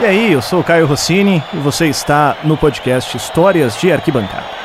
E aí, eu sou o Caio Rossini e você está no podcast Histórias de Arquibancada.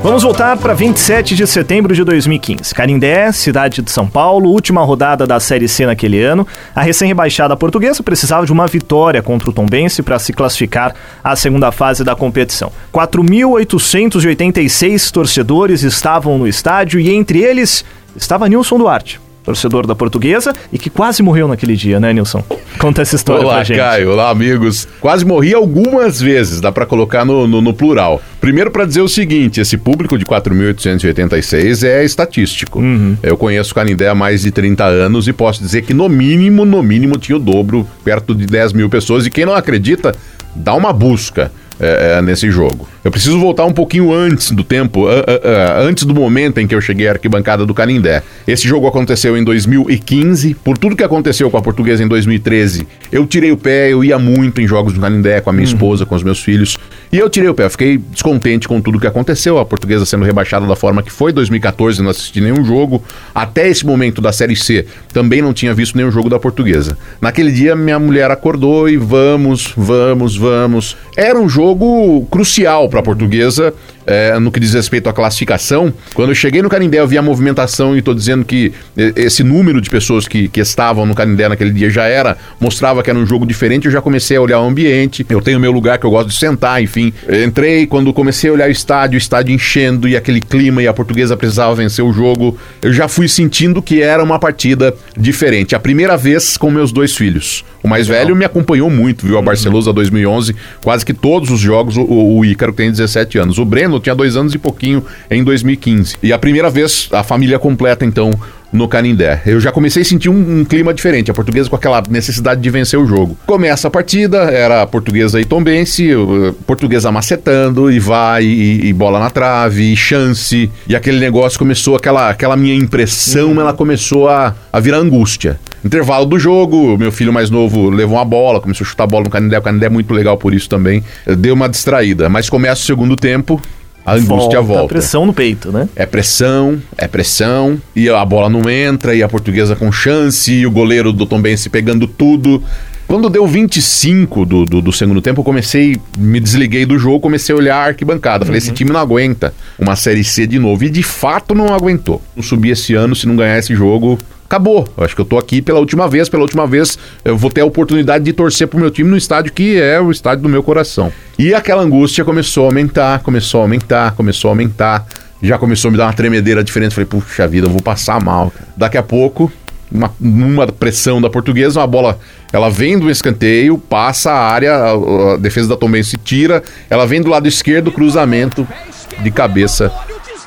Vamos voltar para 27 de setembro de 2015. Carindé, cidade de São Paulo, última rodada da Série C naquele ano. A recém-rebaixada portuguesa precisava de uma vitória contra o Tombense para se classificar à segunda fase da competição. 4.886 torcedores estavam no estádio e entre eles estava Nilson Duarte torcedor da portuguesa e que quase morreu naquele dia, né, Nilson? Conta essa história olá, pra gente. Caio, olá, amigos. Quase morri algumas vezes, dá para colocar no, no, no, plural. Primeiro para dizer o seguinte, esse público de 4.886 é estatístico. Uhum. Eu conheço o Canindé há mais de 30 anos e posso dizer que no mínimo, no mínimo tinha o dobro, perto de 10 mil pessoas. E quem não acredita, dá uma busca é, é, nesse jogo. Eu preciso voltar um pouquinho antes do tempo, uh, uh, uh, antes do momento em que eu cheguei à arquibancada do Canindé. Esse jogo aconteceu em 2015. Por tudo que aconteceu com a portuguesa em 2013, eu tirei o pé, eu ia muito em jogos do Canindé com a minha uhum. esposa, com os meus filhos. E eu tirei o pé, fiquei descontente com tudo que aconteceu. A portuguesa sendo rebaixada da forma que foi. 2014 não assisti nenhum jogo. Até esse momento da Série C também não tinha visto nenhum jogo da portuguesa. Naquele dia minha mulher acordou e vamos, vamos, vamos. Era um jogo crucial para a portuguesa é, no que diz respeito à classificação. Quando eu cheguei no Canindé, eu vi a movimentação e estou dizendo que esse número de pessoas que, que estavam no Canindé naquele dia já era, mostrava que era um jogo diferente. Eu já comecei a olhar o ambiente, eu tenho meu lugar que eu gosto de sentar, enfim. Eu entrei, quando comecei a olhar o estádio, o estádio enchendo e aquele clima e a portuguesa precisava vencer o jogo, eu já fui sentindo que era uma partida diferente. A primeira vez com meus dois filhos. O mais Legal. velho me acompanhou muito, viu? A Barcelosa 2011, quase que todos os jogos, o, o Ícaro tem 17 anos. O Breno tinha dois anos e pouquinho em 2015. E a primeira vez, a família completa, então, no Canindé. Eu já comecei a sentir um, um, clima diferente, a portuguesa com aquela necessidade de vencer o jogo. Começa a partida, era a portuguesa e tombense, portuguesa macetando, e vai, e, e, bola na trave, e chance, e aquele negócio começou, aquela, aquela minha impressão, uhum. ela começou a, a virar angústia. Intervalo do jogo, meu filho mais novo levou uma bola, começou a chutar a bola no Canindé, o Canindé é muito legal por isso também, deu uma distraída, mas começa o segundo tempo, a angústia volta, volta. pressão no peito, né? É pressão, é pressão, e a bola não entra, e a portuguesa com chance, e o goleiro do Tom Bense pegando tudo. Quando deu 25 do, do, do, segundo tempo, eu comecei, me desliguei do jogo, comecei a olhar a arquibancada. Falei, uhum. esse time não aguenta uma Série C de novo. E de fato não aguentou. Não subir esse ano, se não ganhar esse jogo, acabou. Eu acho que eu tô aqui pela última vez, pela última vez eu vou ter a oportunidade de torcer pro meu time no estádio que é o estádio do meu coração. E aquela angústia começou a aumentar, começou a aumentar, começou a aumentar. Já começou a me dar uma tremedeira diferente. Falei, puxa vida, eu vou passar mal. Daqui a pouco, uma, uma pressão da portuguesa, uma bola, ela vem do escanteio, passa a área, a, a defesa da Tombense tira, ela vem do lado esquerdo, cruzamento de cabeça,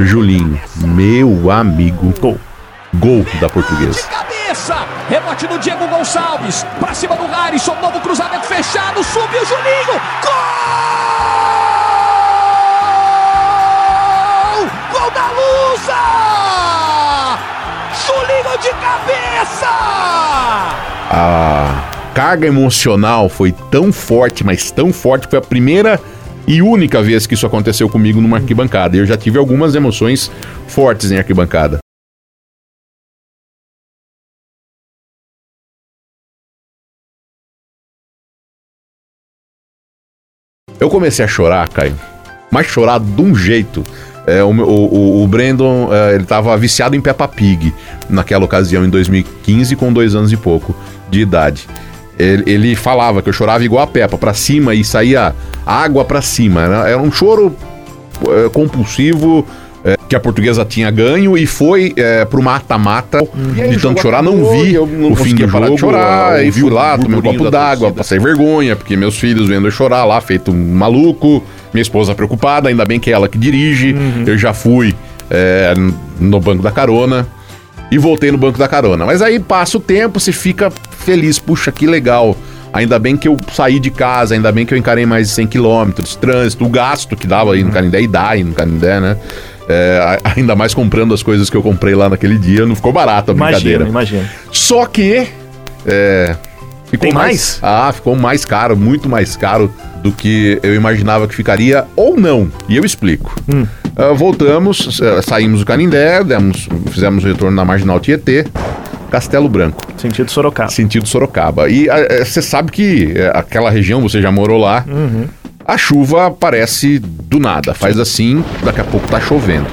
Julinho. Meu amigo. Gol. Gol da portuguesa. De cabeça, rebote do Diego Gonçalves, pra cima do Harrison, novo cruzamento fechado, subiu o Juninho, gol! Gol da Lusa! Julinho de cabeça! A carga emocional foi tão forte, mas tão forte, foi a primeira e única vez que isso aconteceu comigo numa arquibancada. Eu já tive algumas emoções fortes em arquibancada. Eu comecei a chorar, Caio, mas chorar de um jeito. É, o, o, o Brandon, é, ele tava viciado em Peppa Pig naquela ocasião, em 2015, com dois anos e pouco de idade. Ele, ele falava que eu chorava igual a Peppa, pra cima e saía água pra cima. Era, era um choro é, compulsivo, que a portuguesa tinha ganho e foi é, pro mata-mata de tanto chorar. Não vi não o fim do jogo. De chorar, e fui lá, tomei um copo d'água, passei vergonha, porque meus filhos vendo eu chorar lá, feito um maluco. Minha esposa preocupada, ainda bem que é ela que dirige. Uhum. Eu já fui é, no banco da carona e voltei no banco da carona. Mas aí passa o tempo, você fica feliz, puxa, que legal. Ainda bem que eu saí de casa, ainda bem que eu encarei mais de 100 quilômetros, trânsito, o gasto que dava aí no uhum. Canindé e dá aí no Canindé, né? É, ainda mais comprando as coisas que eu comprei lá naquele dia, não ficou barato a brincadeira. Imagina, imagina. Só que. É, Ficou Tem mais? Ah, ficou mais caro, muito mais caro do que eu imaginava que ficaria ou não. E eu explico. Ah, voltamos, eh, saímos do Canindé, demos, fizemos o retorno na Marginal Tietê, Castelo Branco, Sentido Sorocaba. sentido Sorocaba. E você sabe que eh, aquela região, você já morou lá, a chuva aparece do nada, faz assim, daqui a pouco tá chovendo.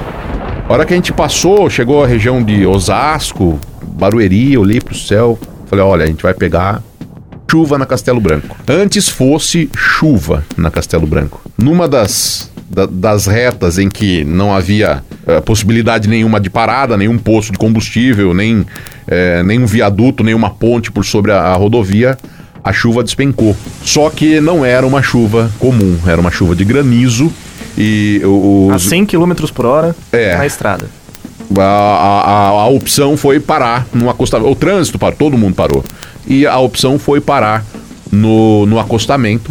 A hora que a gente passou, chegou a região de Osasco, Barueri, eu olhei pro céu, falei, olha, a gente vai pegar chuva na Castelo Branco. Antes fosse chuva na Castelo Branco. Numa das, da- das retas em que não havia eh, possibilidade nenhuma de parada, nenhum posto de combustível, nem eh, nenhum viaduto, nenhuma ponte por sobre a, a rodovia, a chuva despencou. Só que não era uma chuva comum, era uma chuva de granizo e o- A os, 100 km por hora É. na estrada. a, a, a- opção foi parar no acostamento. O trânsito parou, todo mundo parou. E a opção foi parar no, no acostamento.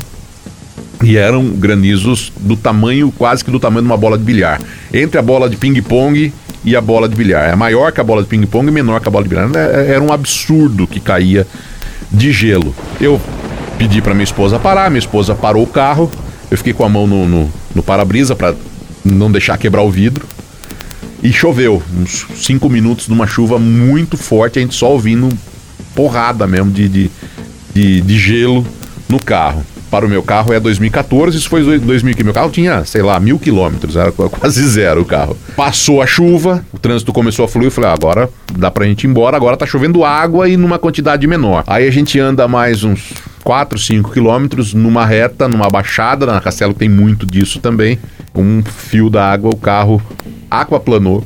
E eram granizos do tamanho, quase que do tamanho de uma bola de bilhar. Entre a bola de ping-pong e a bola de bilhar. É maior que a bola de ping-pong e menor que a bola de bilhar. É- Era um absurdo que caía de gelo. Eu pedi para minha esposa parar, minha esposa parou o carro. Eu fiquei com a mão no, no, no para-brisa para não deixar quebrar o vidro. E choveu, uns 5 minutos de uma chuva muito forte, a gente só ouvindo porrada mesmo de, de, de, de gelo no carro. Para o meu carro é 2014, isso foi 2015. Meu carro tinha, sei lá, mil quilômetros, era qu- quase zero o carro. Passou a chuva, o trânsito começou a fluir, eu falei, ah, agora dá pra gente ir embora, agora tá chovendo água e numa quantidade menor. Aí a gente anda mais uns 4, 5 quilômetros numa reta, numa baixada, na Castelo tem muito disso também. Um fio da água, o carro aquaplanou.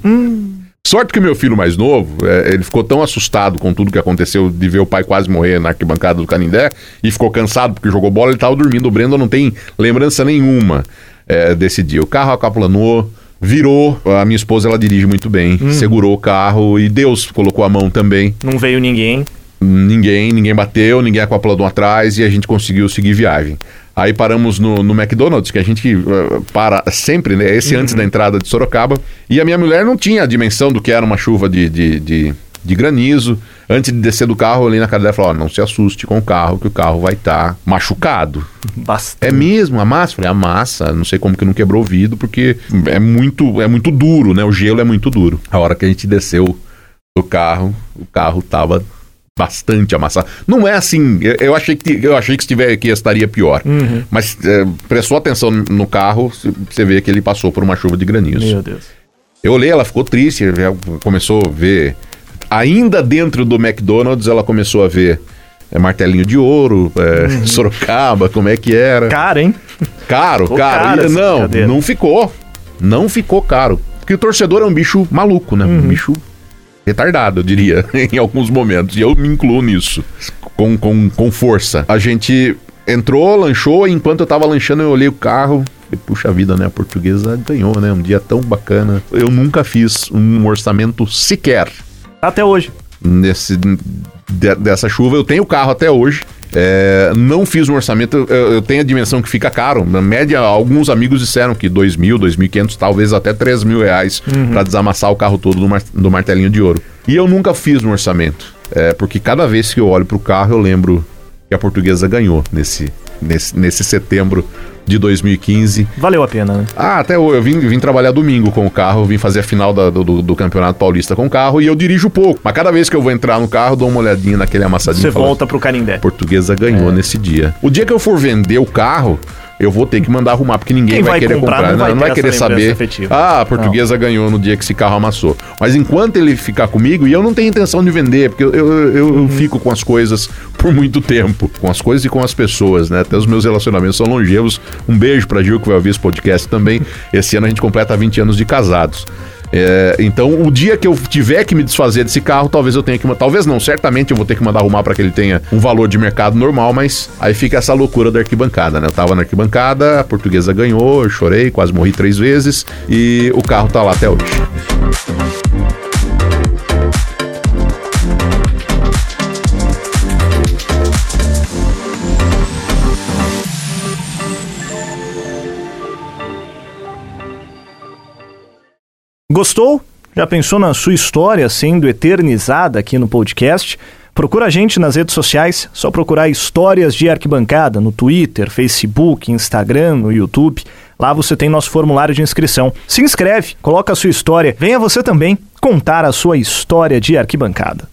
Sorte que o meu filho mais novo, é, ele ficou tão assustado com tudo que aconteceu de ver o pai quase morrer na arquibancada do Canindé e ficou cansado porque jogou bola, ele tava dormindo. O Brendo não tem lembrança nenhuma é, desse dia. O carro aquaplanou, virou. A minha esposa, ela dirige muito bem, segurou o carro e Deus colocou a mão também. Não veio ninguém. Ninguém, ninguém bateu, ninguém aquaplanou atrás e a gente conseguiu seguir viagem. Aí paramos no, no McDonald's, que a gente eh, para sempre, né? Esse antes da entrada de Sorocaba. E a minha mulher não tinha a dimensão do que era uma chuva de, de, de, de granizo. Antes de descer do carro, eu olhei na cara dela e falei: ó, não se assuste com o carro, que o carro vai estar machucado. Bastante. É mesmo, a massa? Falei, a massa, não sei como que não quebrou o vidro, porque é muito, é muito duro, né? O gelo é muito duro. A hora que a gente desceu do carro, o carro tava bastante amassado. Não é assim, eu, eu achei que eu achei que estiver que estaria pior. Mas é, prestou atenção no carro, você vê que ele passou por uma chuva de granizo. Meu Deus. Eu olhei, ela ficou triste, começou a ver. Ainda dentro do McDonald's, ela começou a ver é, martelinho de ouro, é, Sorocaba, como é que era. Cara, hein? Caro, Ficou caro. caro não, não ficou. Não ficou caro. Porque o torcedor é um bicho maluco, né? Uhum. Um bicho retardado, eu diria, em alguns momentos. E eu me incluo nisso, com, com, com força. A gente entrou, lanchou, e enquanto eu tava lanchando, eu olhei o carro. E, puxa vida, né? A portuguesa ganhou, né? Um dia tão bacana. Eu nunca fiz um orçamento sequer Até hoje. nesse, de- dessa chuva. Eu tenho carro até hoje. É, não fiz um orçamento, eu, eu tenho a dimensão que fica caro. Na média, alguns amigos disseram que 2 mil, 2.500, talvez até 3 mil reais pra desamassar o carro todo do, mar- do martelinho de ouro. E eu nunca fiz um orçamento, é, porque cada vez que eu olho pro carro eu lembro que a portuguesa ganhou nesse, nesse, nesse setembro de 2015. Valeu a pena, né? Ah, até eu, eu vim, vim trabalhar domingo com o carro, vim fazer a final da- do, do- Campeonato Paulista com o carro e eu dirijo pouco. Mas cada vez que eu vou entrar no carro, dou uma olhadinha naquele amassadinho. Você volta pro Canindé. A portuguesa ganhou É. nesse dia. O dia que eu for vender o carro, eu vou ter que mandar arrumar, porque ninguém vai, vai querer comprar comprar. não vai não, vai querer saber. afetiva. Ah, a portuguesa ganhou no dia que esse carro amassou. Mas enquanto ele ficar comigo, e eu não tenho intenção de vender, porque eu, eu, eu- Uhum. eu fico com as coisas por muito tempo. Com as coisas e com as pessoas, né? Até os meus relacionamentos são longevos. Um beijo pra Gil, que vai ouvir esse podcast também. Esse ano a gente completa 20 anos de casados. É, então, o dia que eu tiver que me desfazer desse carro, talvez eu tenha que. Talvez não, certamente eu vou ter que mandar arrumar para que ele tenha um valor de mercado normal, mas aí fica essa loucura da arquibancada, né? Eu tava na arquibancada, a portuguesa ganhou, eu chorei, quase morri três vezes e o carro tá lá até hoje. Gostou? Já pensou na sua história sendo eternizada aqui no podcast? Procura a gente nas redes sociais, só procurar Histórias de Arquibancada no Twitter, Facebook, Instagram, no YouTube. Lá você tem nosso formulário de inscrição. Se inscreve, coloca a sua história, venha você também contar a sua história de arquibancada.